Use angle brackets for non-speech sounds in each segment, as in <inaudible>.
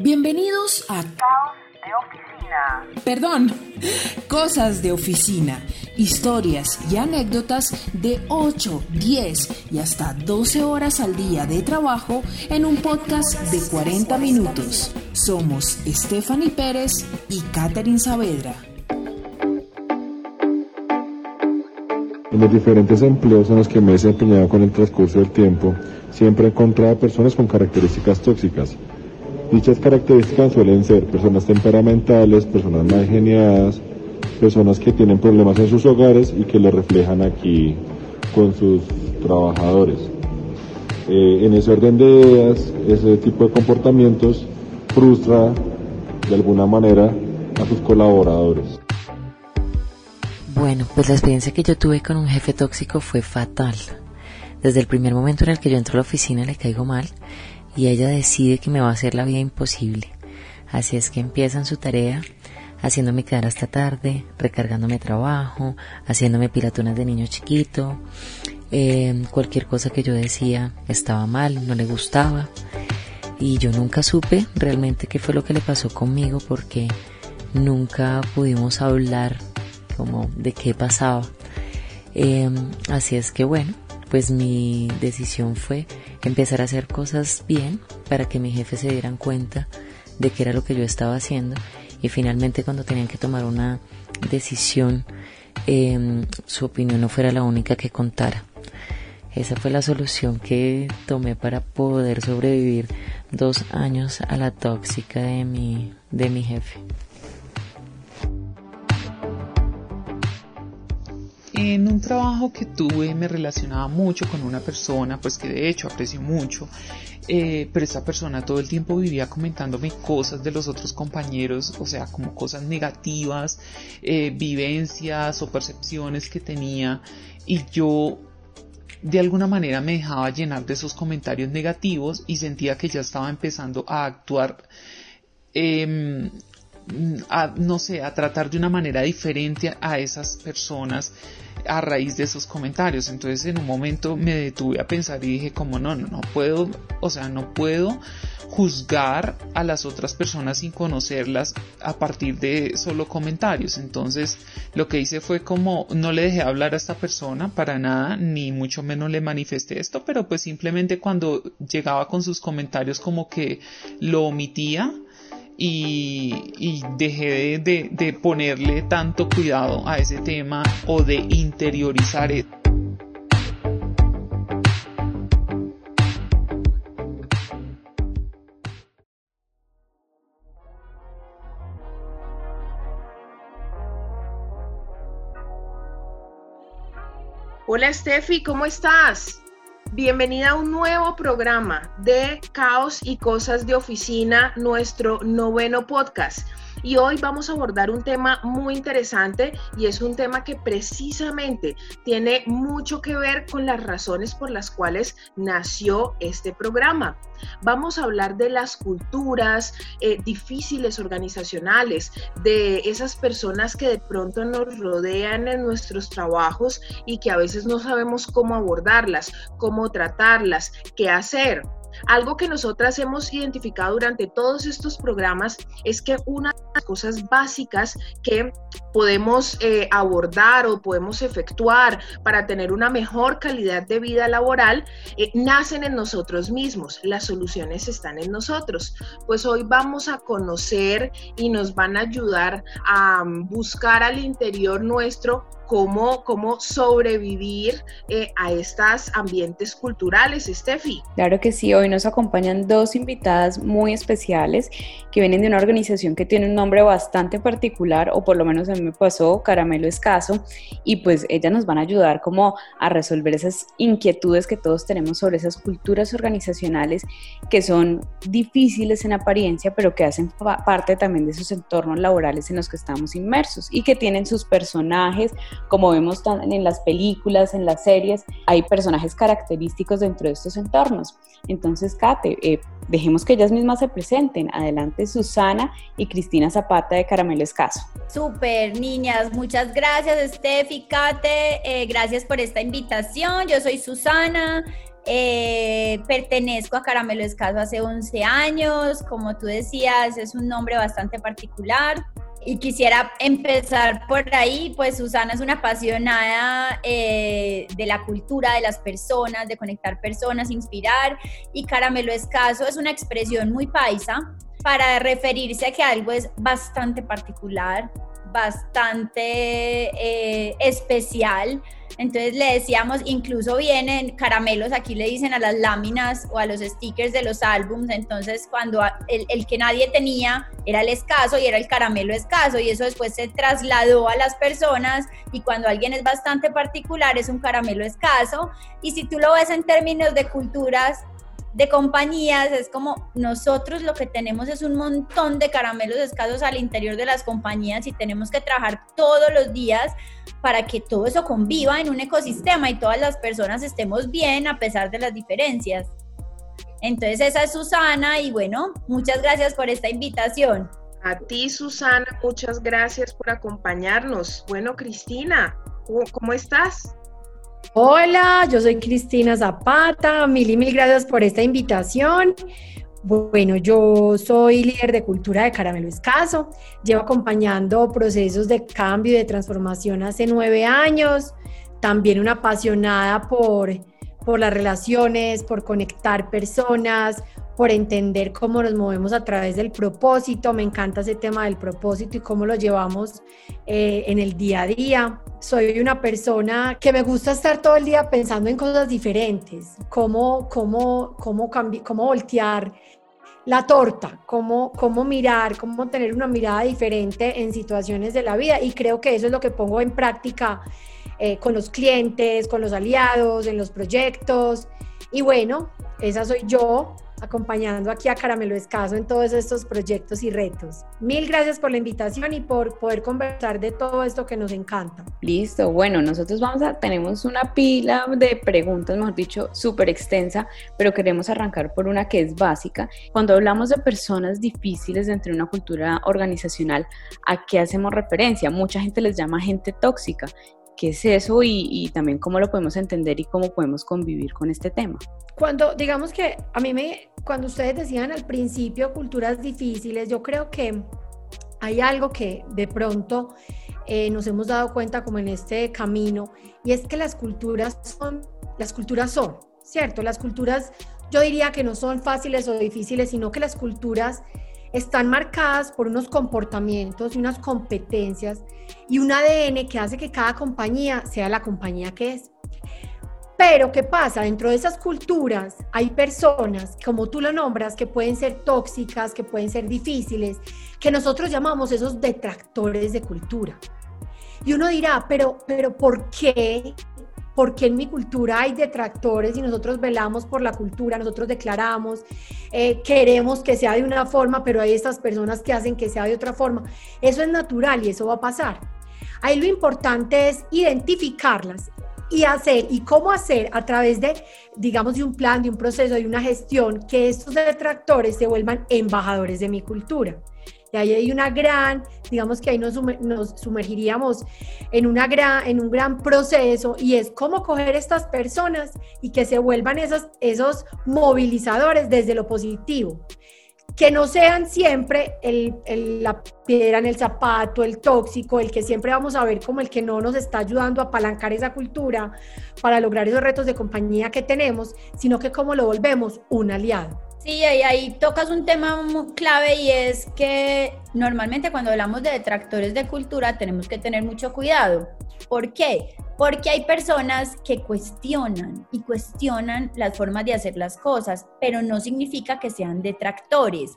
Bienvenidos a Caos de Oficina. Perdón, Cosas de Oficina, historias y anécdotas de 8, 10 y hasta 12 horas al día de trabajo en un podcast de 40 minutos. Somos Stephanie Pérez y Catherine Saavedra. En los diferentes empleos en los que me he desempeñado con el transcurso del tiempo, siempre he encontrado personas con características tóxicas. Dichas características suelen ser personas temperamentales, personas mal geniadas, personas que tienen problemas en sus hogares y que lo reflejan aquí con sus trabajadores. Eh, en ese orden de ideas, ese tipo de comportamientos frustra de alguna manera a sus colaboradores. Bueno, pues la experiencia que yo tuve con un jefe tóxico fue fatal. Desde el primer momento en el que yo entro a la oficina le caigo mal y ella decide que me va a hacer la vida imposible. Así es que empiezan su tarea haciéndome quedar hasta tarde, recargándome trabajo, haciéndome pilatunas de niño chiquito. Eh, cualquier cosa que yo decía estaba mal, no le gustaba. Y yo nunca supe realmente qué fue lo que le pasó conmigo porque nunca pudimos hablar como de qué pasaba. Em, así es que bueno, pues mi decisión fue empezar a hacer cosas bien para que mi jefe se dieran cuenta de qué era lo que yo estaba haciendo y finalmente cuando tenían que tomar una decisión em, su opinión no fuera la única que contara. Esa fue la solución que tomé para poder sobrevivir dos años a la tóxica de mi, de mi jefe. En un trabajo que tuve me relacionaba mucho con una persona, pues que de hecho aprecio mucho, eh, pero esta persona todo el tiempo vivía comentándome cosas de los otros compañeros, o sea, como cosas negativas, eh, vivencias o percepciones que tenía, y yo de alguna manera me dejaba llenar de esos comentarios negativos y sentía que ya estaba empezando a actuar eh, a, no sé, a tratar de una manera diferente a esas personas a raíz de esos comentarios. Entonces en un momento me detuve a pensar y dije como no, no, no puedo, o sea, no puedo juzgar a las otras personas sin conocerlas a partir de solo comentarios. Entonces lo que hice fue como no le dejé hablar a esta persona para nada, ni mucho menos le manifesté esto, pero pues simplemente cuando llegaba con sus comentarios como que lo omitía y, dejé de, ponerle tanto cuidado a ese tema o de interiorizar eso. Hola Steffi, ¿cómo estás? Bienvenida a un nuevo programa de Caos y Cosas de Oficina, nuestro noveno podcast. Y hoy vamos a abordar un tema muy interesante y es un tema que precisamente tiene mucho que ver con las razones por las cuales nació este programa. Vamos a hablar de las culturas eh, difíciles organizacionales, de esas personas que de pronto nos rodean en nuestros trabajos y que a veces no sabemos cómo abordarlas, cómo tratarlas, qué hacer. Algo que nosotras hemos identificado durante todos estos programas es que una de las cosas básicas que podemos eh, abordar o podemos efectuar para tener una mejor calidad de vida laboral eh, nacen en nosotros mismos. Las soluciones están en nosotros. Pues hoy vamos a conocer y nos van a ayudar a buscar al interior nuestro cómo, cómo sobrevivir eh, a estos ambientes culturales, Steffi. Claro que sí, hoy nos acompañan dos invitadas muy especiales que vienen de una organización que tiene un nombre bastante particular, o por lo menos a mí me pasó, Caramelo Escaso, y pues ellas nos van a ayudar como a resolver esas inquietudes que todos tenemos sobre esas culturas organizacionales que son difíciles en apariencia, pero que hacen parte también de esos entornos laborales en los que estamos inmersos y que tienen sus personajes, como vemos en las películas, en las series, hay personajes característicos dentro de estos entornos. Entonces, Kate, eh, dejemos que ellas mismas se presenten. Adelante, Susana y Cristina Zapata de Caramelo Escaso. Super, niñas, muchas gracias, Steffi, Kate, eh, gracias por esta invitación. Yo soy Susana. Eh, pertenezco a Caramelo Escaso hace 11 años, como tú decías, es un nombre bastante particular. Y quisiera empezar por ahí, pues Susana es una apasionada eh, de la cultura, de las personas, de conectar personas, inspirar. Y Caramelo Escaso es una expresión muy paisa para referirse a que algo es bastante particular, bastante eh, especial. Entonces le decíamos, incluso vienen caramelos, aquí le dicen a las láminas o a los stickers de los álbums. Entonces cuando el, el, que nadie tenía era el escaso y era el caramelo escaso y eso después se trasladó a las personas y cuando alguien es bastante particular es un caramelo escaso. Y si tú lo ves en términos de culturas, de compañías, es como nosotros lo que tenemos es un montón de caramelos escasos al interior de las compañías y tenemos que trabajar todos los días para que todo eso conviva en un ecosistema y todas las personas estemos bien a pesar de las diferencias. Entonces esa es Susana y bueno, muchas gracias por esta invitación. A ti Susana, muchas gracias por acompañarnos. Bueno, Cristina, ¿cómo estás? Hola, yo soy Cristina Zapata, mil y mil gracias por esta invitación. Bueno, yo soy líder de cultura de Caramelo Escaso, llevo acompañando procesos de cambio y de transformación hace nueve años, también una apasionada por, por las relaciones, por conectar personas, por entender cómo nos movemos a través del propósito. Me encanta ese tema del propósito y cómo lo llevamos eh, en el día a día. Soy una persona que me gusta estar todo el día pensando en cosas diferentes, cómo, cómo, cómo, cómo voltear la torta, cómo, cómo mirar, cómo tener una mirada diferente en situaciones de la vida. Y creo que eso es lo que pongo en práctica eh, con los clientes, con los aliados, en los proyectos. Y bueno, esa soy yo acompañando aquí a Caramelo Escaso en todos estos proyectos y retos. Mil gracias por la invitación y por poder conversar de todo esto que nos encanta. Listo, bueno, nosotros vamos a, tenemos una pila de preguntas, mejor dicho, súper extensa, pero queremos arrancar por una que es básica. Cuando hablamos de personas difíciles dentro de una cultura organizacional, ¿a qué hacemos referencia? Mucha gente les llama gente tóxica qué es eso y, también cómo lo podemos entender y cómo podemos convivir con este tema. Cuando, digamos que a mí me, cuando ustedes decían al principio culturas difíciles, yo creo que hay algo que de pronto eh, nos hemos dado cuenta como en este camino y es que las culturas son, las culturas son, ¿cierto? Las culturas yo diría que no son fáciles o difíciles, sino que las culturas están marcadas por unos comportamientos y unas competencias y un ADN que hace que cada compañía sea la compañía que es. Pero, ¿qué pasa? Dentro de esas culturas hay personas, como tú lo nombras, que pueden ser tóxicas, que pueden ser difíciles, que nosotros llamamos esos detractores de cultura. Y uno dirá, pero, pero ¿por qué porque en mi cultura hay detractores y nosotros velamos por la cultura, nosotros declaramos, eh, queremos que sea de una forma, pero hay estas personas que hacen que sea de otra forma. Eso es natural y eso va a pasar. Ahí lo importante es identificarlas y hacer y cómo hacer a través de, digamos, de un plan, de un proceso, de una gestión, que estos detractores se vuelvan embajadores de mi cultura. Y ahí hay una gran, digamos que ahí nos, sumergiríamos en, una gran, en un gran proceso y es cómo coger estas personas y que se vuelvan esos, esos movilizadores desde lo positivo. Que no sean siempre el, la piedra en el zapato, el tóxico, el que siempre vamos a ver como el que no nos está ayudando a apalancar esa cultura para lograr esos retos de compañía que tenemos, sino que cómo lo volvemos un aliado. Sí, ahí, ahí tocas un tema muy clave y es que normalmente cuando hablamos de detractores de cultura tenemos que tener mucho cuidado. ¿Por qué? Porque hay personas que cuestionan y cuestionan las formas de hacer las cosas, pero no significa que sean detractores.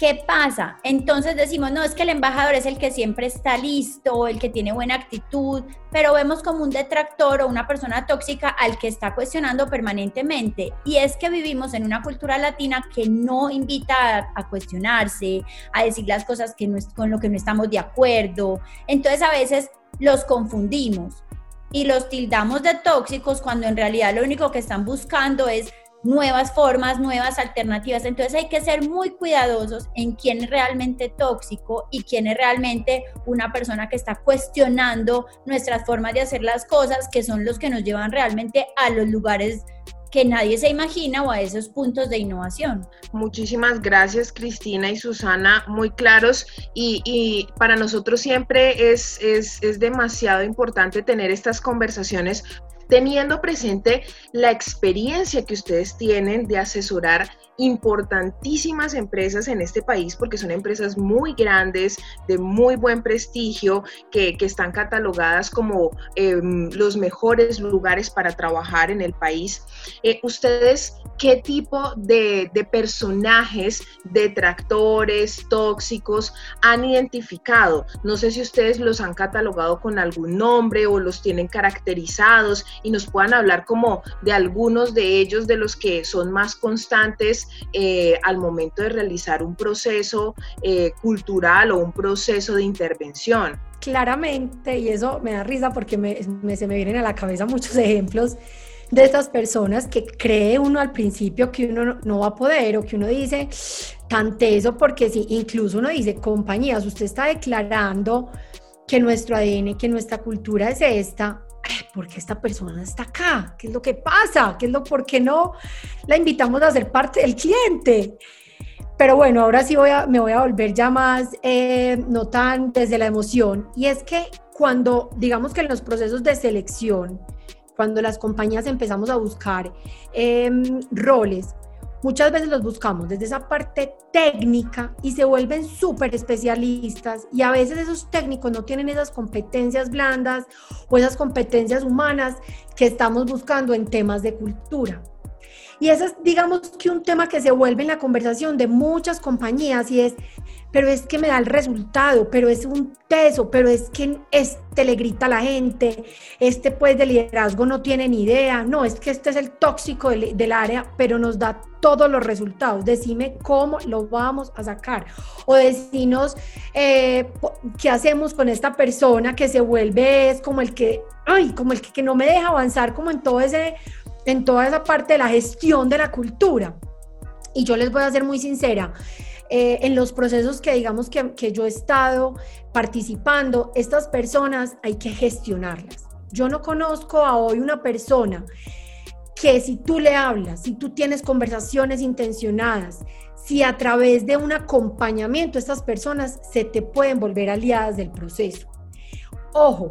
¿Qué pasa? Entonces decimos, no, es que el embajador es el que siempre está listo, el que tiene buena actitud, pero vemos como un detractor o una persona tóxica al que está cuestionando permanentemente. Y es que vivimos en una cultura latina que no invita a, cuestionarse, a decir las cosas que no, con lo que no estamos de acuerdo. Entonces a veces los confundimos y los tildamos de tóxicos cuando en realidad lo único que están buscando es nuevas formas, nuevas alternativas. Entonces hay que ser muy cuidadosos en quién es realmente tóxico y quién es realmente una persona que está cuestionando nuestras formas de hacer las cosas, que son los que nos llevan realmente a los lugares que nadie se imagina o a esos puntos de innovación. Muchísimas gracias Cristina y Susana, muy claros y, para nosotros siempre es, es, es demasiado importante tener estas conversaciones teniendo presente la experiencia que ustedes tienen de asesorar importantísimas empresas en este país porque son empresas muy grandes, de muy buen prestigio, que, están catalogadas como em, los mejores lugares para trabajar en el país. Eh, ¿Ustedes qué tipo de, de personajes, detractores, tóxicos han identificado? No sé si ustedes los han catalogado con algún nombre o los tienen caracterizados y nos puedan hablar como de algunos de ellos, de los que son más constantes eh, al momento de realizar un proceso eh, cultural o un proceso de intervención. Claramente, y eso me da risa porque se me vienen a la cabeza muchos <laughs> ejemplos de estas personas que cree uno al principio que uno no, va a poder o que uno dice tan teso porque si incluso uno dice compañías, usted está declarando que nuestro ADN, que nuestra cultura es esta, ¿por qué esta persona está acá? ¿Qué es lo que pasa? ¿Qué es lo por qué no la invitamos a ser parte del cliente? Pero bueno, ahora sí voy a, me voy a volver ya más, eh, no tan desde la emoción. Y es que cuando, digamos que en los procesos de selección, cuando las compañías empezamos a buscar em, roles, Muchas veces los buscamos desde esa parte técnica y se vuelven súper especialistas y a veces esos técnicos no tienen esas competencias blandas o esas competencias humanas que estamos buscando en temas de cultura. Y ese es, digamos, que un tema que se vuelve en la conversación de muchas compañías y es, pero es que me da el resultado, pero es un teso, pero es que este le grita a la gente, este pues de liderazgo no tiene ni idea, no, es que este es el tóxico del, área, pero nos da todos los resultados. Decime cómo lo vamos a sacar. O decinos eh, qué hacemos con esta persona que se vuelve, es como el que, ay, como el que, que no me deja avanzar como en todo ese en toda esa parte de la gestión de la cultura. Y yo les voy a ser muy sincera, eh, en los procesos que digamos que, que yo he estado participando, estas personas hay que gestionarlas. Yo no conozco a hoy una persona que si tú le hablas, si tú tienes conversaciones intencionadas, si a través de un acompañamiento estas personas se te pueden volver aliadas del proceso. Ojo,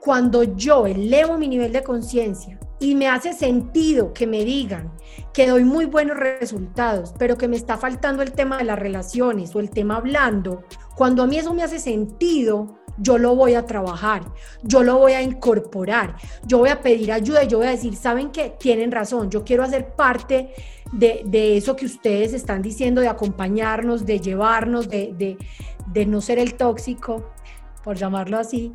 cuando yo elevo mi nivel de conciencia y me hace sentido que me digan que doy muy buenos resultados, pero que me está faltando el tema de las relaciones o el tema hablando, cuando a mí eso me hace sentido, yo lo voy a trabajar, yo lo voy a incorporar, yo voy a pedir ayuda y yo voy a decir, ¿saben qué? Tienen razón, yo quiero hacer parte de, de eso que ustedes están diciendo, de acompañarnos, de llevarnos, de, de, de no ser el tóxico, por llamarlo así,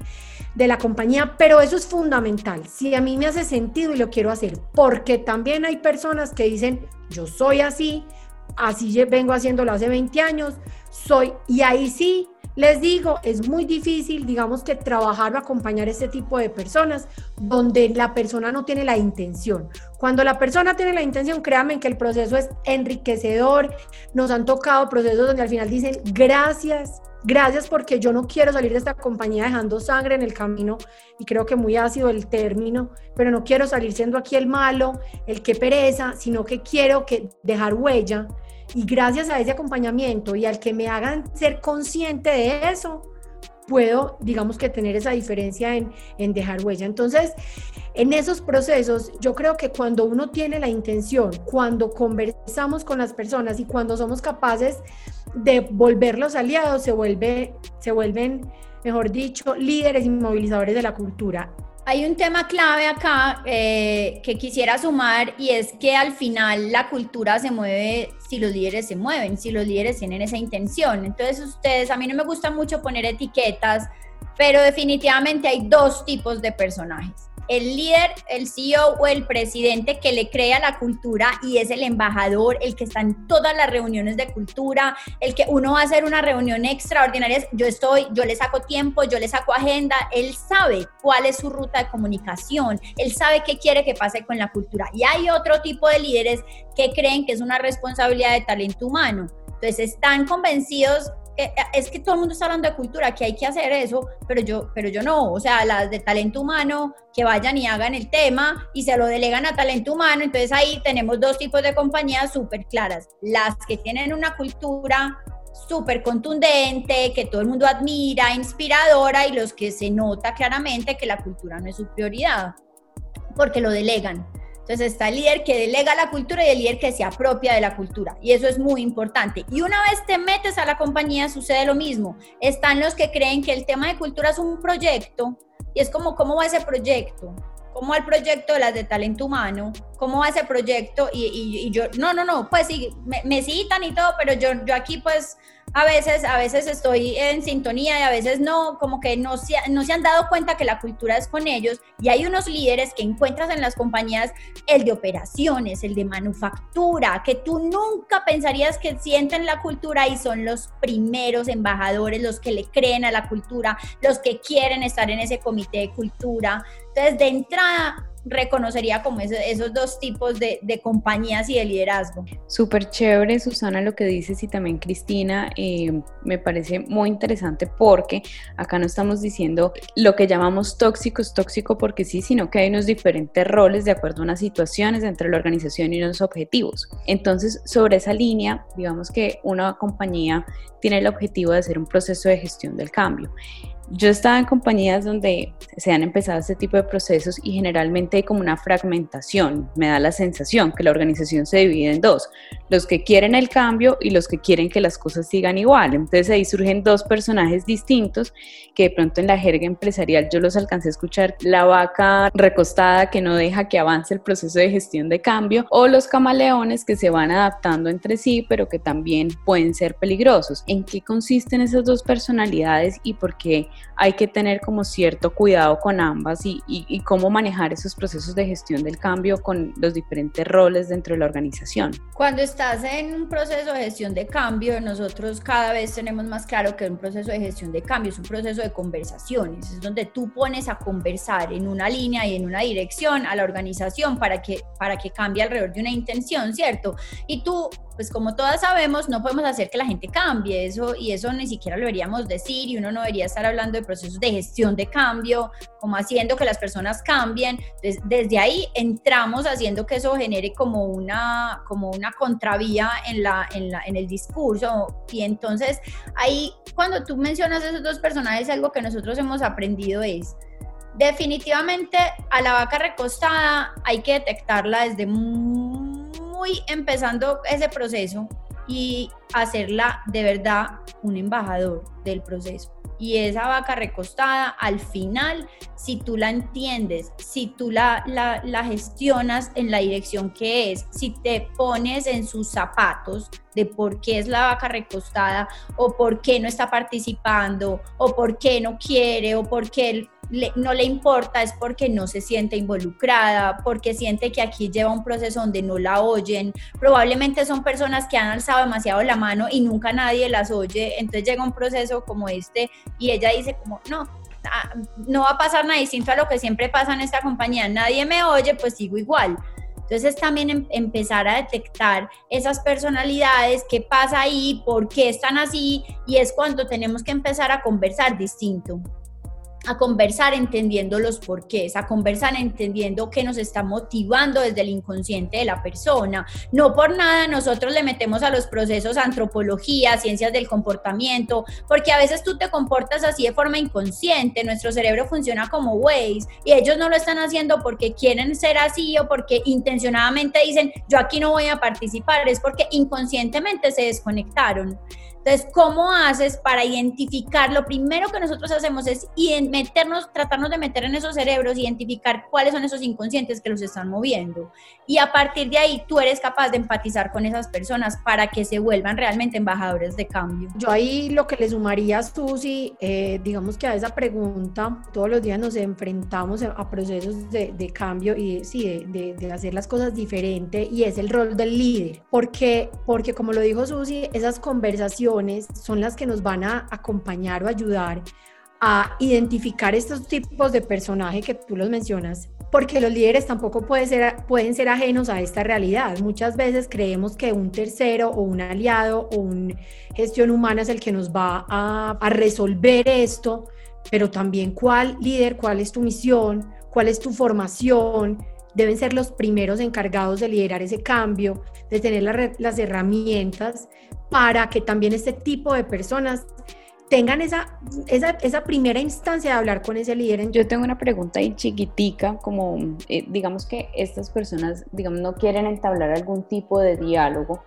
de la compañía, pero eso es fundamental. Si a mí me hace sentido y lo quiero hacer, porque también hay personas que dicen, yo soy así, así vengo haciéndolo hace 20 años, soy, y ahí sí, les digo, es muy difícil, digamos que trabajar o acompañar este tipo de personas donde la persona no tiene la intención. Cuando la persona tiene la intención, créanme que el proceso es enriquecedor. Nos han tocado procesos donde al final dicen, gracias, Gracias porque yo no quiero salir de esta compañía dejando sangre en el camino y creo que muy ácido el término, pero no quiero salir siendo aquí el malo, el que pereza, sino que quiero que dejar huella y gracias a ese acompañamiento y al que me hagan ser consciente de eso, puedo, digamos que tener esa diferencia en, en, dejar huella. Entonces, en esos procesos, yo creo que cuando uno tiene la intención, cuando conversamos con las personas y cuando somos capaces de volverlos aliados, se, vuelve, se vuelven, mejor dicho, líderes y movilizadores de la cultura. Hay un tema clave acá eh, que quisiera sumar y es que al final la cultura se mueve si los líderes se mueven, si los líderes tienen esa intención. Entonces ustedes, a mí no me gusta mucho poner etiquetas, pero definitivamente hay dos tipos de personajes el líder, el CEO o el presidente que le crea la cultura y es el embajador, el que está en todas las reuniones de cultura, el que uno va a hacer una reunión extraordinaria, yo estoy, yo le saco tiempo, yo le saco agenda, él sabe cuál es su ruta de comunicación, él sabe qué quiere que pase con la cultura. Y hay otro tipo de líderes que creen que es una responsabilidad de talento humano. Entonces están convencidos es que todo el mundo está hablando de cultura, que hay que hacer eso, pero yo, pero yo no, o sea, las de talento humano, que vayan y hagan el tema y se lo delegan a talento humano, entonces ahí tenemos dos tipos de compañías súper claras, las que tienen una cultura súper contundente, que todo el mundo admira, inspiradora y los que se nota claramente que la cultura no es su prioridad, porque lo delegan. Entonces está el líder que delega la cultura y el líder que se apropia de la cultura. Y eso es muy importante. Y una vez te metes a la compañía sucede lo mismo. Están los que creen que el tema de cultura es un proyecto y es como, ¿cómo va ese proyecto? ¿Cómo va el proyecto de las de talento humano? ¿Cómo va ese proyecto? Y, yo, no, no, no, pues sí, me, me, citan y todo, pero yo, yo aquí pues a veces, a veces estoy en sintonía y a veces no, como que no se, no se han dado cuenta que la cultura es con ellos y hay unos líderes que encuentras en las compañías, el de operaciones, el de manufactura, que tú nunca pensarías que sienten la cultura y son los primeros embajadores, los que le creen a la cultura, los que quieren estar en ese comité de cultura. Entonces, de entrada, reconocería como esos dos tipos de, compañías y de liderazgo. Súper chévere, Susana, lo que dices y también Cristina, eh, me parece muy interesante porque acá no estamos diciendo lo que llamamos tóxico es tóxico porque sí, sino que hay unos diferentes roles de acuerdo a unas situaciones entre la organización y unos objetivos. Entonces, sobre esa línea, digamos que una compañía tiene el objetivo de hacer un proceso de gestión del cambio. Yo estaba en compañías donde se han empezado este tipo de procesos y generalmente hay como una fragmentación. Me da la sensación que la organización se divide en dos, los que quieren el cambio y los que quieren que las cosas sigan igual. Entonces ahí surgen dos personajes distintos que de pronto en la jerga empresarial yo los alcancé a escuchar, la vaca recostada que no deja que avance el proceso de gestión de cambio o los camaleones que se van adaptando entre sí pero que también pueden ser peligrosos. ¿En qué consisten esas dos personalidades y por qué? Hay que tener como cierto cuidado con ambas y, cómo manejar esos procesos de gestión del cambio con los diferentes roles dentro de la organización. Cuando estás en un proceso de gestión de cambio, nosotros cada vez tenemos más claro que un proceso de gestión de cambio es un proceso de conversaciones, es donde tú pones a conversar en una línea y en una dirección a la organización para que, para que cambie alrededor de una intención, ¿cierto? Y tú pues como todas sabemos, no podemos hacer que la gente cambie eso y eso ni siquiera lo deberíamos decir y uno no debería estar hablando de procesos de gestión de cambio, como haciendo que las personas cambien. desde ahí entramos haciendo que eso genere como una, como una contravía en, la, en, la, en el discurso y entonces ahí cuando tú mencionas esos dos personajes, algo que nosotros hemos aprendido es... Definitivamente a la vaca recostada hay que detectarla desde muy muy empezando ese proceso y hacerla de verdad un embajador del proceso. Y esa vaca recostada, al final, si tú la entiendes, si tú la, la, la, gestionas en la dirección que es, si te pones en sus zapatos de por qué es la vaca recostada, o por qué no está participando, o por qué no quiere, o por qué no le importa es porque no se siente involucrada, porque siente que aquí lleva un proceso donde no la oyen. Probablemente son personas que han alzado demasiado la mano y nunca nadie las oye. Entonces llega un proceso como este y ella dice como, no, ah, no va a pasar nada distinto a lo que siempre pasa en esta compañía. Nadie me oye, pues sigo igual. Entonces también em, empezar a detectar esas personalidades, qué pasa ahí, por qué están así, y es cuando tenemos que empezar a conversar distinto a conversar entendiendo los porqués, a conversar entendiendo qué nos está motivando desde el inconsciente de la persona. No por nada nosotros le metemos a los procesos antropología, ciencias del comportamiento, porque a veces tú te comportas así de forma inconsciente, nuestro cerebro funciona como Waze y ellos no lo están haciendo porque quieren ser así o porque intencionadamente dicen yo aquí no voy a participar, es porque inconscientemente se desconectaron. Entonces, ¿cómo haces para identificar? Lo primero que nosotros hacemos es meternos, tratarnos de meter en esos cerebros, identificar cuáles son esos inconscientes que los están moviendo. Y a partir de ahí, tú eres capaz de empatizar con esas personas para que se vuelvan realmente embajadores de cambio. Yo ahí lo que le sumaría, Susi, eh, digamos que a esa pregunta, todos los días nos enfrentamos a procesos de, cambio y sí, de, de, hacer las cosas diferente y es el rol del líder. Porque, porque como lo dijo Susi, esas conversaciones son las que nos van a acompañar o ayudar a identificar estos tipos de personaje que tú los mencionas porque los líderes tampoco pueden ser, pueden ser ajenos a esta realidad. Muchas veces creemos que un tercero o un aliado o una gestión humana es el que nos va a, a resolver esto, pero también cuál líder, cuál es tu misión, cuál es tu formación, deben ser los primeros encargados de liderar ese cambio, de tener las herramientas para que también este tipo de personas tengan esa, esa, primera instancia de hablar con ese líder. Yo tengo una pregunta ahí chiquitica, como eh, digamos que estas personas, digamos, no quieren entablar algún tipo de diálogo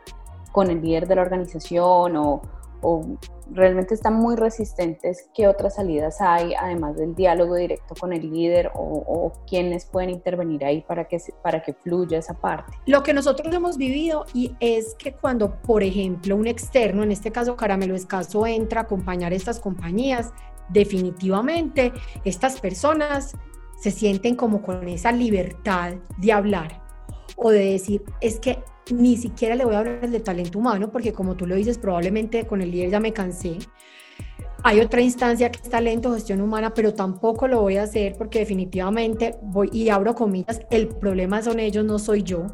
con el líder de la organización o, o realmente están muy resistentes, ¿qué otras salidas hay, además del diálogo directo con el líder o, o quiénes pueden intervenir ahí para que, para que fluya esa parte? Lo que nosotros hemos vivido y es que cuando, por ejemplo, un externo, en este caso Caramelo Escaso, entra a acompañar estas compañías, definitivamente estas personas se sienten como con esa libertad de hablar o de decir, es que ni siquiera le voy a hablar de talento humano, porque como tú lo dices, probablemente con el líder ya me cansé. Hay otra instancia que es talento, gestión humana, pero tampoco lo voy a hacer porque definitivamente voy y abro comillas, el problema son ellos, no soy yo.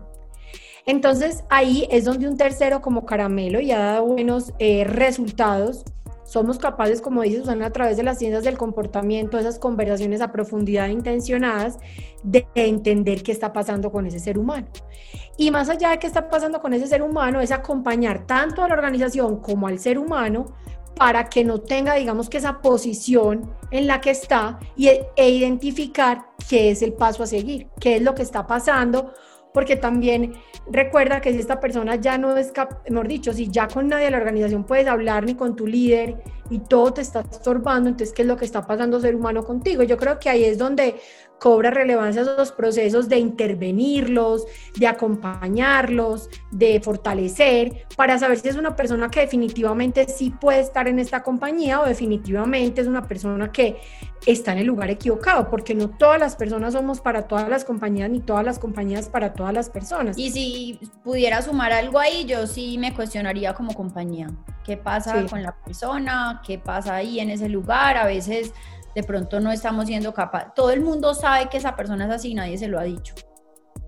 Entonces ahí es donde un tercero como caramelo y ha dado buenos eh, resultados somos capaces, como dice Susana, a través de las ciencias del comportamiento, esas conversaciones a profundidad intencionadas, de entender qué está pasando con ese ser humano. Y más allá de qué está pasando con ese ser humano, es acompañar tanto a la organización como al ser humano para que no tenga, digamos que esa posición en la que está y, e identificar qué es el paso a seguir, qué es lo que está pasando, porque también recuerda que si esta persona ya no es, mejor dicho, si ya con nadie de la organización puedes hablar ni con tu líder y todo te está estorbando, entonces, ¿qué es lo que está pasando ser humano contigo? Yo creo que ahí es donde cobra relevancia esos procesos de intervenirlos, de acompañarlos, de fortalecer, para saber si es una persona que definitivamente sí puede estar en esta compañía o definitivamente es una persona que está en el lugar equivocado, porque no todas las personas somos para todas las compañías, ni todas las compañías para todas las personas. Y si pudiera sumar algo ahí, yo sí me cuestionaría como compañía. ¿Qué pasa con la persona? ¿Qué pasa ahí en ese lugar? A veces de pronto no estamos siendo capaces. Todo el mundo sabe que esa persona es así, nadie se lo ha dicho.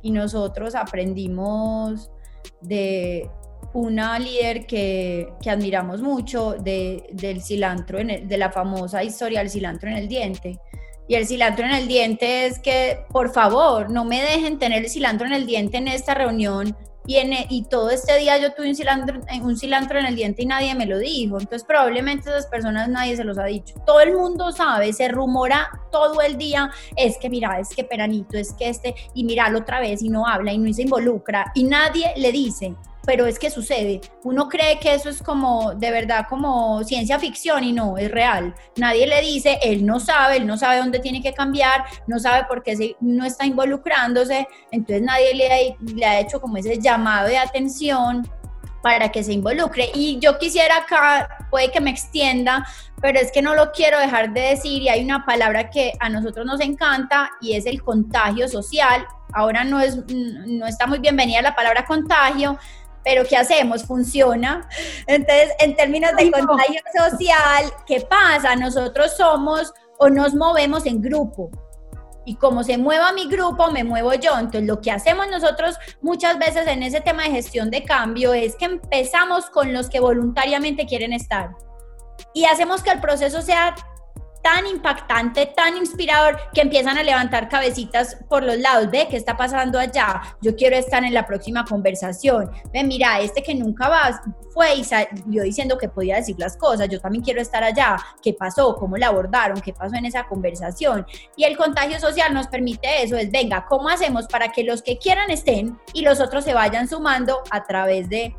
Y nosotros aprendimos de una líder que, que admiramos mucho, de, del cilantro, de la famosa historia del cilantro en el diente. Y el cilantro en el diente es que, por favor, no me dejen tener el cilantro en el diente en esta reunión y, todo este día yo tuve un cilantro, un cilantro en el diente y nadie me lo dijo. Entonces probablemente esas personas nadie se los ha dicho. Todo el mundo sabe, se rumora todo el día, es que mira, es que Peranito, es que este, y miralo otra vez y no habla y no se involucra y nadie le dice, pero es que sucede. Uno cree que eso es como, de verdad, como ciencia ficción y no, es real. Nadie le dice, él no sabe, él no sabe dónde tiene que cambiar, no sabe por qué se, no está involucrándose, entonces nadie le ha, le ha hecho como ese llamado de atención para que se involucre. Y yo quisiera acá, puede que me extienda, pero es que no lo quiero dejar de decir y hay una palabra que a nosotros nos encanta y es el contagio social. Ahora no, es, no está muy bienvenida la palabra contagio, pero ¿qué hacemos? Funciona. Entonces, en términos de contagio social, ¿qué pasa? Nosotros somos o nos movemos en grupo. Y como se mueva mi grupo, me muevo yo. Entonces, lo que hacemos nosotros muchas veces en ese tema de gestión de cambio es que empezamos con los que voluntariamente quieren estar. Y hacemos que el proceso sea tan impactante, tan inspirador, que empiezan a levantar cabecitas por los lados. Ve, ¿qué está pasando allá? Yo quiero estar en la próxima conversación. Ve, mira, este que nunca va, fue y salió diciendo que podía decir las cosas. Yo también quiero estar allá. ¿Qué pasó? ¿Cómo la abordaron? ¿Qué pasó en esa conversación? Y el contagio social nos permite eso. Es, venga, ¿cómo hacemos para que los que quieran estén y los otros se vayan sumando a través de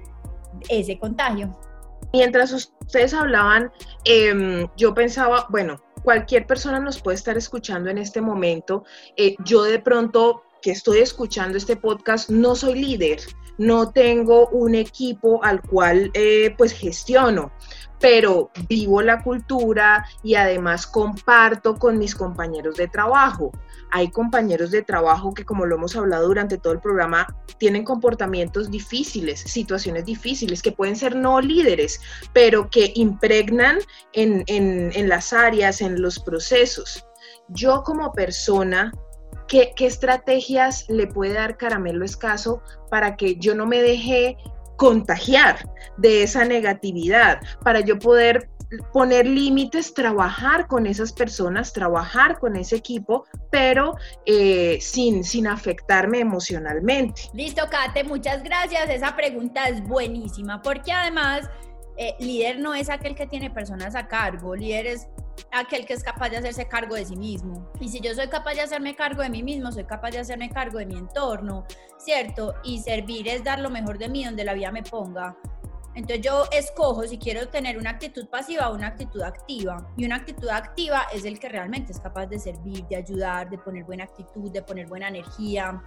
ese contagio? Mientras ustedes hablaban, em, yo pensaba, bueno, cualquier persona nos puede estar escuchando en este momento. Eh, yo de pronto que estoy escuchando este podcast no soy líder, no tengo un equipo al cual eh, pues gestiono, pero vivo la cultura y además comparto con mis compañeros de trabajo hay compañeros de trabajo que, como lo hemos hablado durante todo el programa, tienen comportamientos difíciles, situaciones difíciles, que pueden ser no líderes, pero que impregnan en, las áreas, en los procesos. Yo como persona ¿qué, ¿qué estrategias le puede dar Caramelo Escaso para que yo no me deje contagiar de esa negatividad, para yo poder poner límites, trabajar con esas personas, trabajar con ese equipo, pero eh, sin, sin afectarme emocionalmente. Listo, Kate, muchas gracias. Esa pregunta es buenísima, porque además eh, líder no es aquel que tiene personas a cargo, líder es aquel que es capaz de hacerse cargo de sí mismo. Y si yo soy capaz de hacerme cargo de mí mismo, soy capaz de hacerme cargo de mi entorno, ¿cierto? Y servir es dar lo mejor de mí donde la vida me ponga. Entonces yo escojo si quiero tener una actitud pasiva o una actitud activa. Y una actitud activa es el que realmente es capaz de servir, de ayudar, de poner buena actitud, de poner buena energía,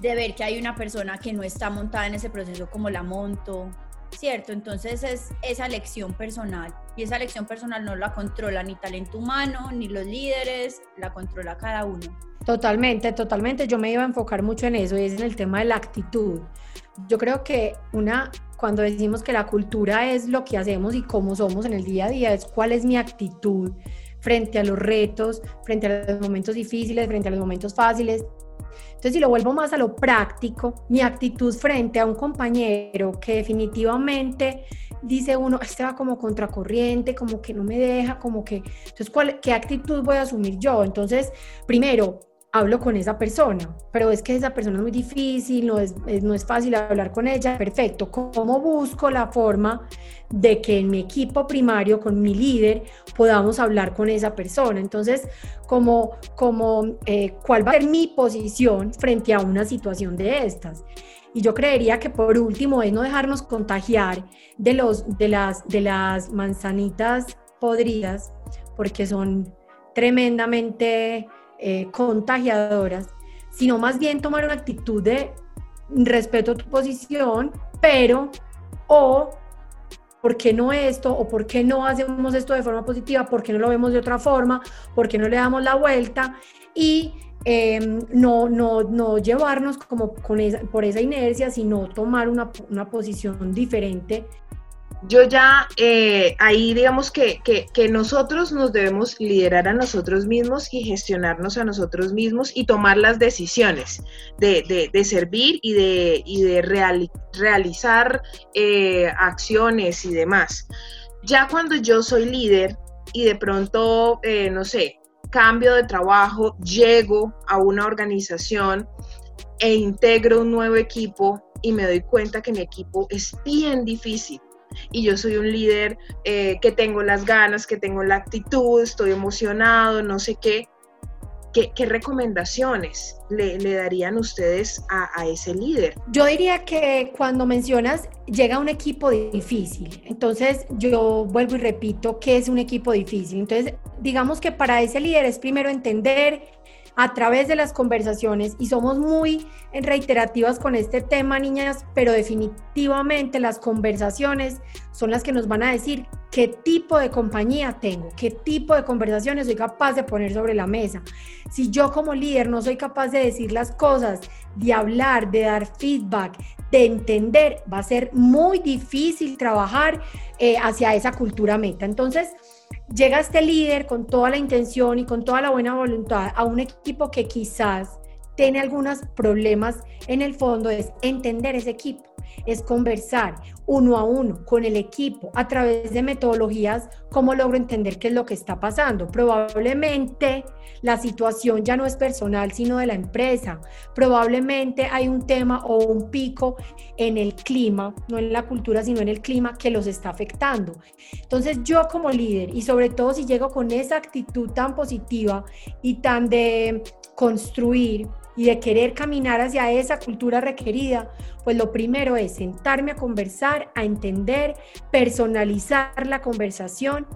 de ver que hay una persona que no está montada en ese proceso como la monto, ¿cierto? Entonces es esa lección personal. Y esa lección personal no la controla ni talento humano, ni los líderes, la controla cada uno. Totalmente, totalmente. Yo me iba a enfocar mucho en eso y es en el tema de la actitud. Yo creo que una, cuando decimos que la cultura es lo que hacemos y cómo somos en el día a día, es cuál es mi actitud frente a los retos, frente a los momentos difíciles, frente a los momentos fáciles. Entonces, si lo vuelvo más a lo práctico, mi actitud frente a un compañero que definitivamente dice uno, este va como contracorriente, como que no me deja, como que, entonces, ¿cuál, ¿qué actitud voy a asumir yo? Entonces, primero, hablo con esa persona, pero es que esa persona es muy difícil, no es, no es fácil hablar con ella, perfecto. ¿Cómo busco la forma de que en mi equipo primario, con mi líder, podamos hablar con esa persona? Entonces, como, como eh, ¿cuál va a ser mi posición frente a una situación de estas? Y yo creería que por último es no dejarnos contagiar de, los, de, las, de las manzanitas podridas, porque son tremendamente eh, contagiadoras, sino más bien tomar una actitud de respeto a tu posición, pero o ¿por qué no esto? ¿O por qué no hacemos esto de forma positiva? ¿Por qué no lo vemos de otra forma? ¿Por qué no le damos la vuelta? Y em, no, no, no llevarnos como con esa, por esa inercia, sino tomar una, una posición diferente yo ya eh, ahí digamos que, nosotros nos debemos liderar a nosotros mismos y gestionarnos a nosotros mismos y tomar las decisiones de, servir y de, de realizar eh, acciones y demás. Ya cuando yo soy líder y de pronto, eh, no sé, cambio de trabajo, llego a una organización e integro un nuevo equipo y me doy cuenta que mi equipo es bien difícil y yo soy un líder eh, que tengo las ganas, que tengo la actitud, estoy emocionado, no sé qué. ¿Qué, recomendaciones le, darían ustedes a, a, ese líder? Yo diría que cuando mencionas llega un equipo difícil, entonces yo vuelvo y repito qué es un equipo difícil. Entonces, digamos que para ese líder es primero entender a través de las conversaciones y somos muy reiterativas con este tema, niñas, pero definitivamente las conversaciones son las que nos van a decir qué tipo de compañía tengo, qué tipo de conversaciones soy capaz de poner sobre la mesa. Si yo como líder no soy capaz de decir las cosas, de hablar, de dar feedback, de entender, va a ser muy difícil trabajar eh, hacia esa cultura meta. Entonces, llega este líder con toda la intención y con toda la buena voluntad a un equipo que quizás tiene algunos problemas en el fondo, es entender ese equipo, es conversar uno a uno con el equipo a través de metodologías, cómo logro entender qué es lo que está pasando. Probablemente la situación ya no es personal, sino de la empresa. Probablemente hay un tema o un pico en el clima, no en la cultura, sino en el clima que los está afectando. Entonces yo como líder, y sobre todo si llego con esa actitud tan positiva y tan de construir, y de querer caminar hacia esa cultura requerida, pues lo primero es sentarme a conversar, a entender, personalizar la conversación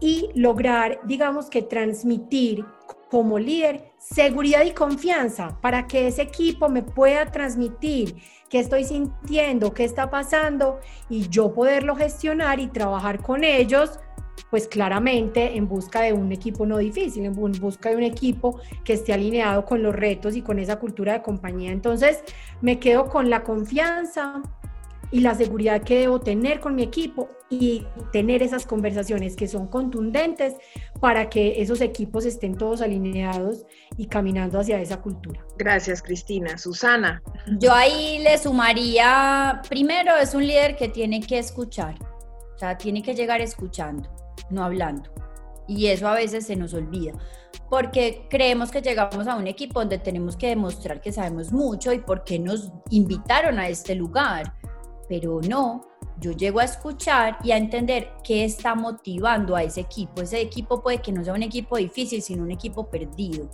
y lograr, digamos que transmitir como líder seguridad y confianza para que ese equipo me pueda transmitir qué estoy sintiendo, qué está pasando y yo poderlo gestionar y trabajar con ellos pues claramente en busca de un equipo no difícil, en busca de un equipo que esté alineado con los retos y con esa cultura de compañía. Entonces me quedo con la confianza, y la seguridad que debo tener con mi equipo y tener esas conversaciones que son contundentes para que esos equipos estén todos alineados y caminando hacia esa cultura. Gracias, Cristina. Susana. Yo ahí le sumaría, primero es un líder que tiene que escuchar, o sea, tiene que llegar escuchando, no hablando. Y eso a veces se nos olvida, porque creemos que llegamos a un equipo donde tenemos que demostrar que sabemos mucho y por qué nos invitaron a este lugar pero no, yo llego a escuchar y a entender qué está motivando a ese equipo. Ese equipo puede que no sea un equipo difícil, sino un equipo perdido,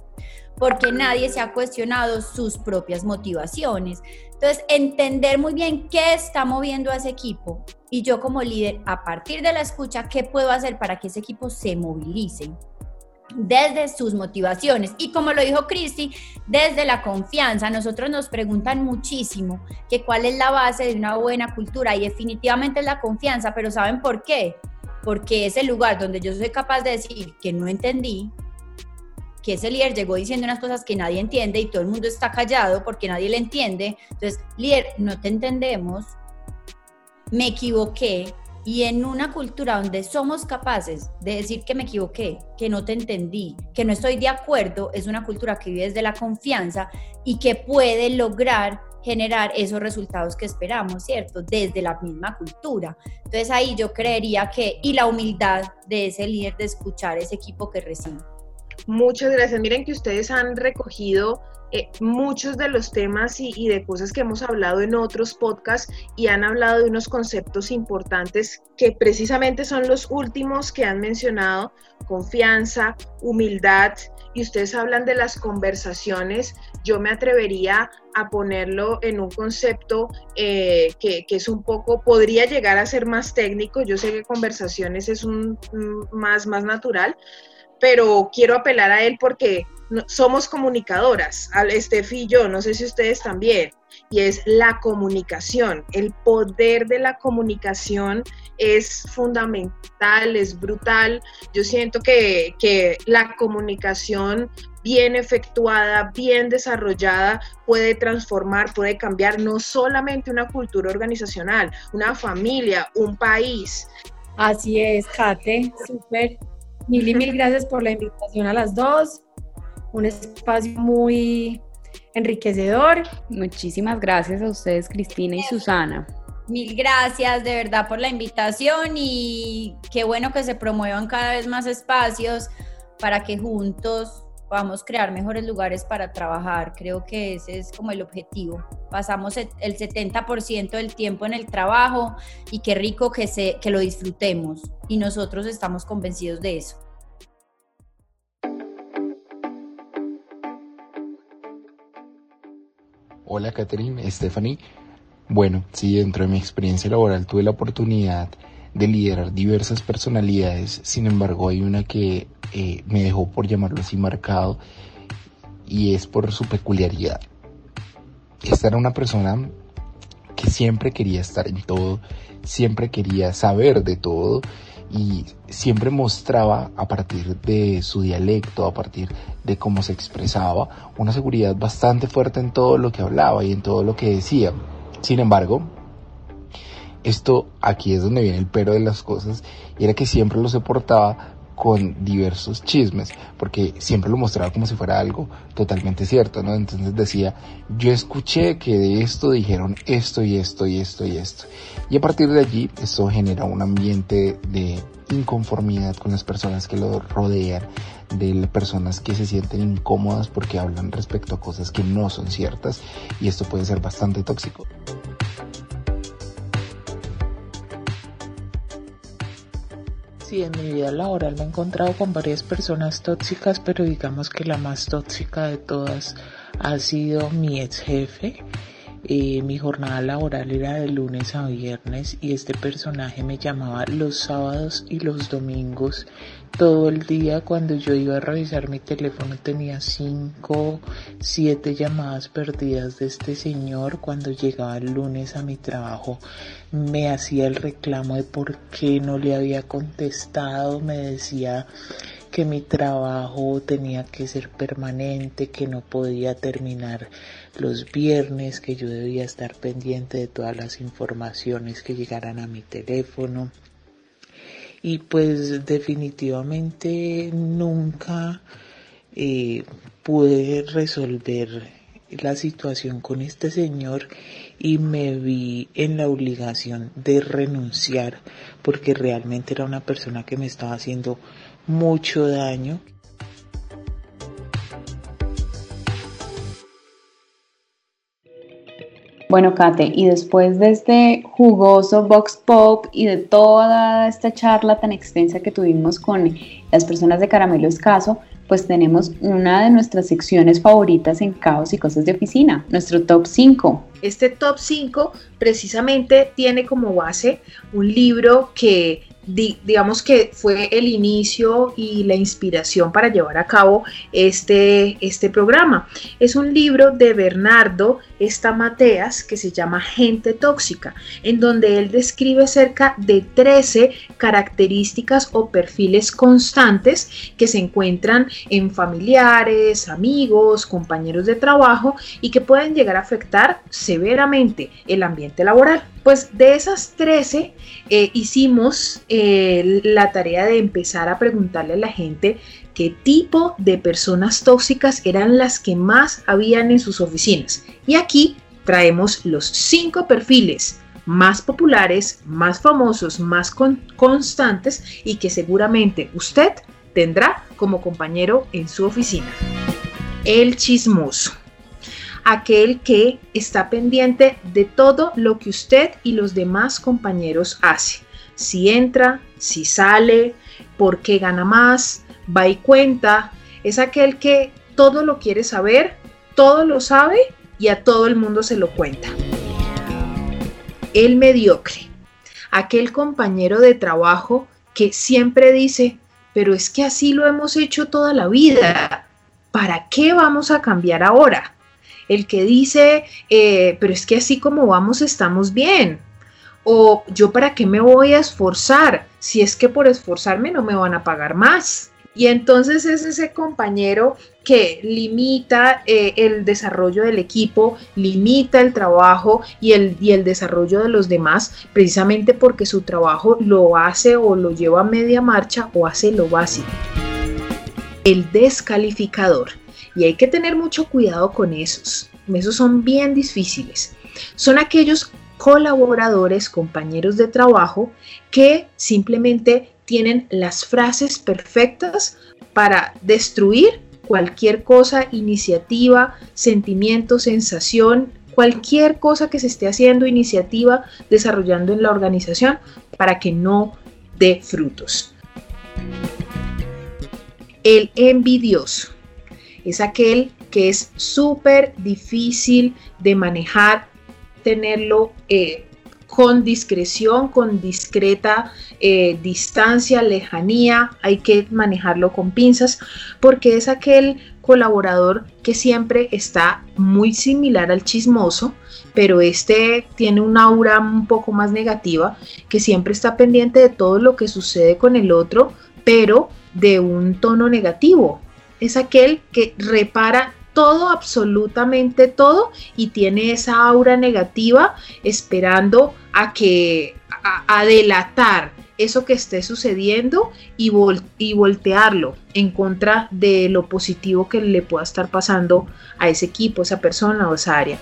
porque nadie se ha cuestionado sus propias motivaciones. Entonces, entender muy bien qué está moviendo a ese equipo y yo como líder, a partir de la escucha, qué puedo hacer para que ese equipo se movilice desde sus motivaciones. Y como lo dijo Cristi, desde la confianza. Nosotros nos preguntan muchísimo que cuál es la base de una buena cultura y definitivamente es la confianza, pero ¿saben por qué? Porque es el lugar donde yo soy capaz de decir que no entendí, que ese líder llegó diciendo unas cosas que nadie entiende y todo el mundo está callado porque nadie le entiende. Entonces, líder, no te entendemos, me equivoqué, y en una cultura donde somos capaces de decir que me equivoqué, que no te entendí, que no estoy de acuerdo, es una cultura que vive desde la confianza y que puede lograr generar esos resultados que esperamos, ¿cierto? Desde la misma cultura. Entonces ahí yo creería que, y la humildad de ese líder de escuchar ese equipo que recibe. Muchas gracias. Miren que ustedes han recogido eh, muchos de los temas y, de cosas que hemos hablado en otros podcasts y han hablado de unos conceptos importantes que precisamente son los últimos que han mencionado, confianza, humildad, y ustedes hablan de las conversaciones, yo me atrevería a ponerlo en un concepto eh, que, que, es un poco, podría llegar a ser más técnico, yo sé que conversaciones es un más, más natural, pero quiero apelar a él porque somos comunicadoras, al Estefi y yo, no sé si ustedes también, y es la comunicación. El poder de la comunicación es fundamental, es brutal. Yo siento que, que la comunicación bien efectuada, bien desarrollada, puede transformar, puede cambiar no solamente una cultura organizacional, una familia, un país. Así es, Kate, súper. Mil y mil gracias por la invitación a las dos un espacio muy enriquecedor. Muchísimas gracias a ustedes, Cristina y Susana. Mil gracias de verdad por la invitación y qué bueno que se promuevan cada vez más espacios para que juntos podamos crear mejores lugares para trabajar. Creo que ese es como el objetivo. Pasamos el 70% del tiempo en el trabajo y qué rico que, se, que lo disfrutemos y nosotros estamos convencidos de eso. Hola Catherine, Stephanie. Bueno, sí, dentro de mi experiencia laboral tuve la oportunidad de liderar diversas personalidades, sin embargo hay una que eh, me dejó, por llamarlo así, marcado y es por su peculiaridad. Esta era una persona que siempre quería estar en todo, siempre quería saber de todo y siempre mostraba a partir de su dialecto, a partir de cómo se expresaba, una seguridad bastante fuerte en todo lo que hablaba y en todo lo que decía. Sin embargo, esto aquí es donde viene el pero de las cosas era que siempre lo soportaba con diversos chismes, porque siempre lo mostraba como si fuera algo totalmente cierto, ¿no? Entonces decía, yo escuché que de esto dijeron esto y esto y esto y esto. Y a partir de allí, eso genera un ambiente de inconformidad con las personas que lo rodean, de personas que se sienten incómodas porque hablan respecto a cosas que no son ciertas y esto puede ser bastante tóxico. Sí, en mi vida laboral me he encontrado con varias personas tóxicas, pero digamos que la más tóxica de todas ha sido mi ex jefe. Eh, mi jornada laboral era de lunes a viernes y este personaje me llamaba los sábados y los domingos todo el día cuando yo iba a revisar mi teléfono tenía cinco, siete llamadas perdidas de este señor cuando llegaba el lunes a mi trabajo me hacía el reclamo de por qué no le había contestado, me decía que mi trabajo tenía que ser permanente, que no podía terminar los viernes, que yo debía estar pendiente de todas las informaciones que llegaran a mi teléfono. Y pues definitivamente nunca eh, pude resolver la situación con este señor y me vi en la obligación de renunciar porque realmente era una persona que me estaba haciendo mucho daño. Bueno, Kate, y después de este jugoso Vox Pop y de toda esta charla tan extensa que tuvimos con las personas de Caramelo Escaso, pues tenemos una de nuestras secciones favoritas en Caos y Cosas de Oficina, nuestro top 5. Este top 5 precisamente tiene como base un libro que digamos que fue el inicio y la inspiración para llevar a cabo este, este programa. Es un libro de Bernardo Estamateas que se llama Gente Tóxica, en donde él describe cerca de 13 características o perfiles constantes que se encuentran en familiares, amigos, compañeros de trabajo y que pueden llegar a afectar severamente el ambiente laboral. Pues de esas 13 eh, hicimos eh, la tarea de empezar a preguntarle a la gente qué tipo de personas tóxicas eran las que más habían en sus oficinas. Y aquí traemos los cinco perfiles más populares, más famosos, más constantes y que seguramente usted tendrá como compañero en su oficina. El chismoso aquel que está pendiente de todo lo que usted y los demás compañeros hacen. Si entra, si sale, por qué gana más, va y cuenta. Es aquel que todo lo quiere saber, todo lo sabe y a todo el mundo se lo cuenta. El mediocre, aquel compañero de trabajo que siempre dice, pero es que así lo hemos hecho toda la vida. ¿Para qué vamos a cambiar ahora? El que dice, eh, pero es que así como vamos estamos bien. O yo para qué me voy a esforzar si es que por esforzarme no me van a pagar más. Y entonces es ese compañero que limita eh, el desarrollo del equipo, limita el trabajo y el, y el desarrollo de los demás, precisamente porque su trabajo lo hace o lo lleva a media marcha o hace lo básico. El descalificador y hay que tener mucho cuidado con esos. Esos son bien difíciles. Son aquellos colaboradores, compañeros de trabajo que simplemente tienen las frases perfectas para destruir cualquier cosa, iniciativa, sentimiento, sensación, cualquier cosa que se esté haciendo, iniciativa, desarrollando en la organización para que no dé frutos. El envidioso es aquel que es súper difícil de manejar, tenerlo eh, con discreción, con discreta eh, distancia, lejanía, hay que manejarlo con pinzas, porque es aquel colaborador que siempre está muy similar al chismoso, pero este tiene un aura un poco más negativa, que siempre está pendiente de todo lo que sucede con el otro, pero de un tono negativo, es aquel que repara todo, absolutamente todo, y tiene esa aura negativa esperando a que, a, delatar eso que esté sucediendo y, y voltearlo en contra de lo positivo que le pueda estar pasando a ese equipo, esa persona o esa área.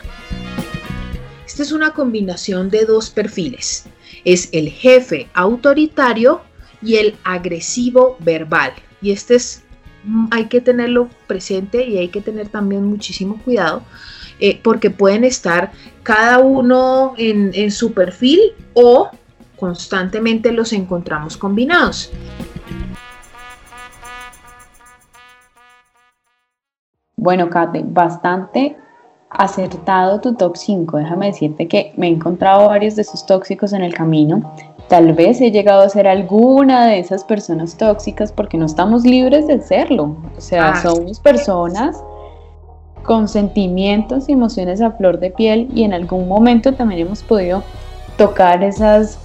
Esta es una combinación de dos perfiles. Es el jefe autoritario y el agresivo verbal. Y este es hay que tenerlo presente y hay que tener también muchísimo cuidado eh, porque pueden estar cada uno en, su perfil o constantemente los encontramos combinados. Bueno, Kate, bastante acertado tu top 5. Déjame decirte que me he encontrado varios de esos tóxicos en el camino. Tal vez he llegado a ser alguna de esas personas tóxicas porque no estamos libres de serlo. O sea, ah, somos personas con sentimientos y emociones a flor de piel y en algún momento también hemos podido tocar esas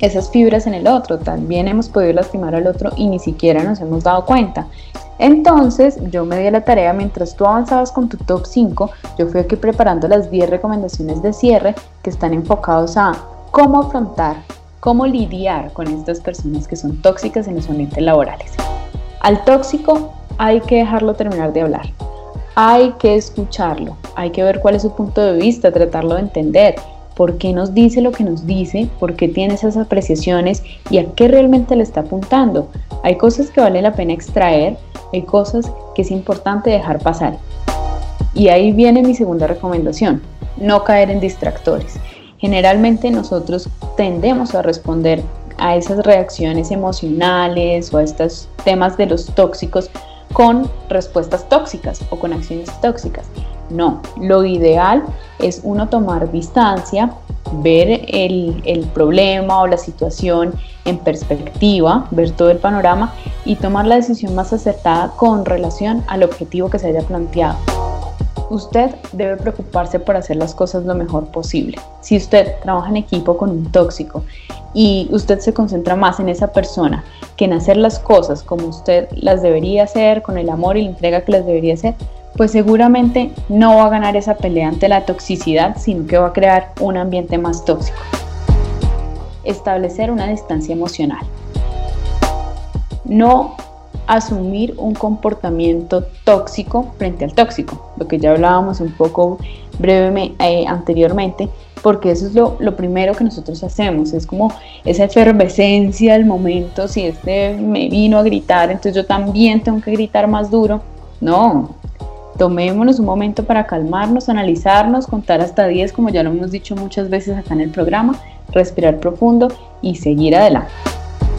esas fibras en el otro. También hemos podido lastimar al otro y ni siquiera nos hemos dado cuenta. Entonces, yo me di la tarea, mientras tú avanzabas con tu top 5, yo fui aquí preparando las 10 recomendaciones de cierre que están enfocados a cómo afrontar, cómo lidiar con estas personas que son tóxicas en los ambientes laborales. Al tóxico hay que dejarlo terminar de hablar, hay que escucharlo, hay que ver cuál es su punto de vista, tratarlo de entender, por qué nos dice lo que nos dice, por qué tiene esas apreciaciones y a qué realmente le está apuntando. Hay cosas que vale la pena extraer, hay cosas que es importante dejar pasar. Y ahí viene mi segunda recomendación, no caer en distractores. Generalmente nosotros tendemos a responder a esas reacciones emocionales o a estos temas de los tóxicos con respuestas tóxicas o con acciones tóxicas. No, lo ideal es uno tomar distancia, ver el, el, problema o la situación en perspectiva, ver todo el panorama y tomar la decisión más acertada con relación al objetivo que se haya planteado. Usted debe preocuparse por hacer las cosas lo mejor posible. Si usted trabaja en equipo con un tóxico y usted se concentra más en esa persona que en hacer las cosas como usted las debería hacer, con el amor y la entrega que las debería hacer, pues seguramente no va a ganar esa pelea ante la toxicidad, sino que va a crear un ambiente más tóxico. Establecer una distancia emocional. No asumir un comportamiento tóxico frente al tóxico, lo que ya hablábamos un poco brevemente eh, anteriormente, porque eso es lo, lo, primero que nosotros hacemos, es como esa efervescencia del momento, si este me vino a gritar, entonces yo también tengo que gritar más duro. No, tomémonos un momento para calmarnos, analizarnos, contar hasta 10, como ya lo hemos dicho muchas veces acá en el programa, respirar profundo y seguir adelante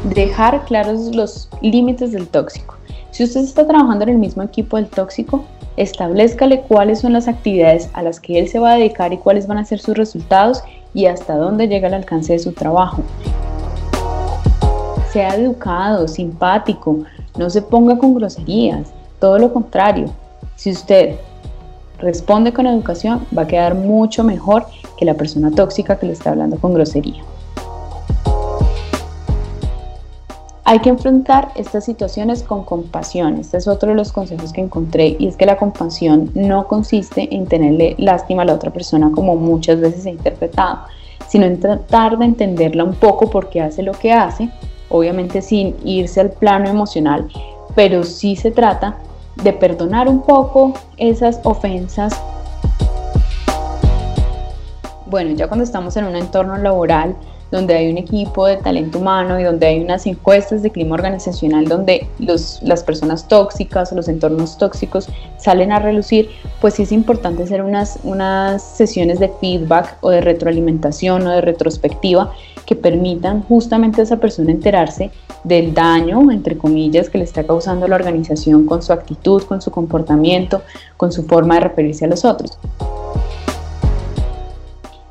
dejar claros los límites del tóxico. Si usted está trabajando en el mismo equipo del tóxico, establezcale cuáles son las actividades a las que él se va a dedicar y cuáles van a ser sus resultados y hasta dónde llega el alcance de su trabajo. Sea educado, simpático, no se ponga con groserías, todo lo contrario. Si usted responde con educación, va a quedar mucho mejor que la persona tóxica que le está hablando con grosería. Hay que enfrentar estas situaciones con compasión. Este es otro de los consejos que encontré y es que la compasión no consiste en tenerle lástima a la otra persona como muchas veces se ha interpretado, sino en tratar de entenderla un poco porque hace lo que hace, obviamente sin irse al plano emocional, pero sí se trata de perdonar un poco esas ofensas. Bueno, ya cuando estamos en un entorno laboral, donde hay un equipo de talento humano y donde hay unas encuestas de clima organizacional donde los, las personas tóxicas o los entornos tóxicos salen a relucir, pues sí es importante hacer unas, unas sesiones de feedback o de retroalimentación o de retrospectiva que permitan justamente a esa persona enterarse del daño, entre comillas, que le está causando la organización con su actitud, con su comportamiento, con su forma de referirse a los otros.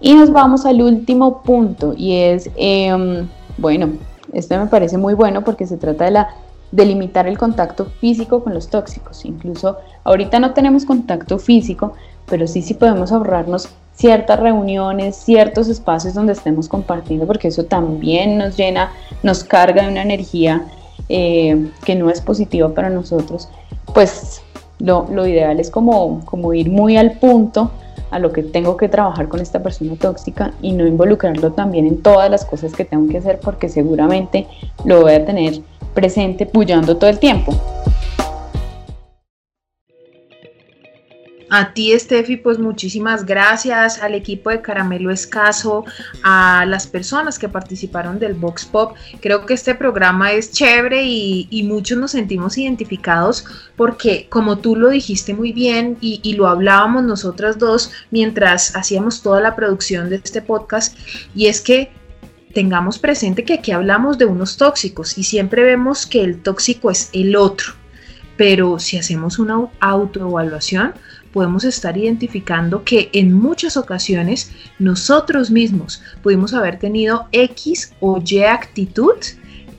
Y nos vamos al último punto y es, em, bueno, este me parece muy bueno porque se trata de, la, de limitar el contacto físico con los tóxicos. Incluso ahorita no tenemos contacto físico, pero sí sí podemos ahorrarnos ciertas reuniones, ciertos espacios donde estemos compartiendo, porque eso también nos llena, nos carga de una energía eh, que no es positiva para nosotros. Pues lo, lo ideal es como, como ir muy al punto a lo que tengo que trabajar con esta persona tóxica y no involucrarlo también en todas las cosas que tengo que hacer porque seguramente lo voy a tener presente pullando todo el tiempo. A ti, Steffi, pues muchísimas gracias, al equipo de Caramelo Escaso, a las personas que participaron del Vox Pop. Creo que este programa es chévere y, muchos nos sentimos identificados porque, como tú lo dijiste muy bien y, y lo hablábamos nosotras dos mientras hacíamos toda la producción de este podcast, y es que tengamos presente que aquí hablamos de unos tóxicos y siempre vemos que el tóxico es el otro. Pero si hacemos una autoevaluación, podemos estar identificando que en muchas ocasiones nosotros mismos pudimos haber tenido X o Y actitud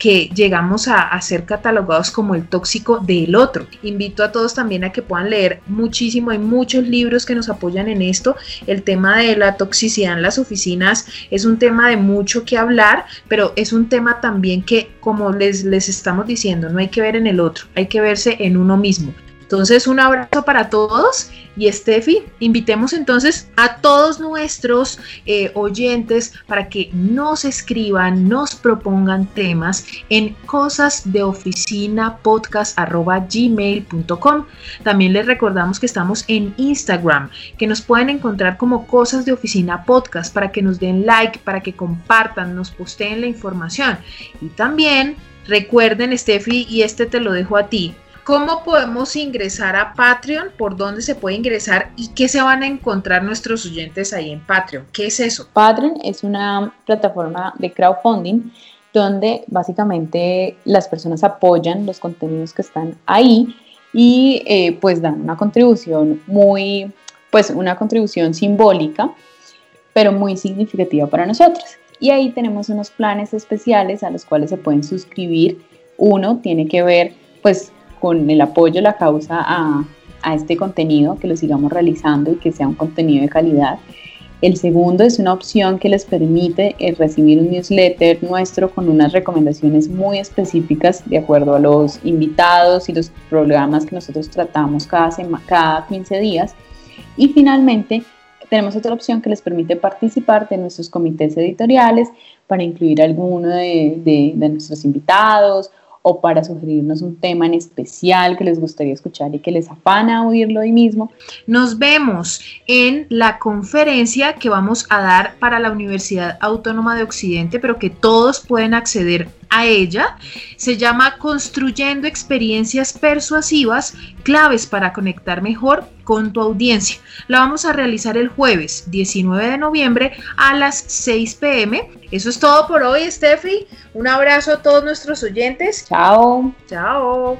que llegamos a, a, ser catalogados como el tóxico del otro. Invito a todos también a que puedan leer muchísimo, hay muchos libros que nos apoyan en esto. El tema de la toxicidad en las oficinas es un tema de mucho que hablar, pero es un tema también que, como les, les estamos diciendo, no hay que ver en el otro, hay que verse en uno mismo. Entonces, un abrazo para todos y Steffi, invitemos entonces a todos nuestros eh, oyentes para que nos escriban, nos propongan temas en cosas de oficina gmail.com. También les recordamos que estamos en Instagram, que nos pueden encontrar como cosas de oficina podcast para que nos den like, para que compartan, nos posteen la información. Y también recuerden, Steffi, y este te lo dejo a ti ¿Cómo podemos ingresar a Patreon? ¿Por dónde se puede ingresar? ¿Y qué se van a encontrar nuestros oyentes ahí en Patreon? ¿Qué es eso? Patreon es una plataforma de crowdfunding donde básicamente las personas apoyan los contenidos que están ahí y eh, pues dan una contribución muy, pues una contribución simbólica, pero muy significativa para nosotros. Y ahí tenemos unos planes especiales a los cuales se pueden suscribir. Uno tiene que ver pues con el apoyo a la causa a, este contenido, que lo sigamos realizando y que sea un contenido de calidad. El segundo es una opción que les permite eh, recibir un newsletter nuestro con unas recomendaciones muy específicas de acuerdo a los invitados y los programas que nosotros tratamos cada, cada 15 días. Y finalmente, tenemos otra opción que les permite participar de nuestros comités editoriales para incluir alguno de, de nuestros invitados o para sugerirnos un tema en especial que les gustaría escuchar y que les afana oírlo hoy mismo. Nos vemos en la conferencia que vamos a dar para la Universidad Autónoma de Occidente, pero que todos pueden acceder a ella. Se llama Construyendo experiencias persuasivas, claves para conectar mejor con tu audiencia. La vamos a realizar el jueves 19 de noviembre a las 6 pm. Eso es todo por hoy, Steffi. Un abrazo a todos nuestros oyentes. Chao. Chao.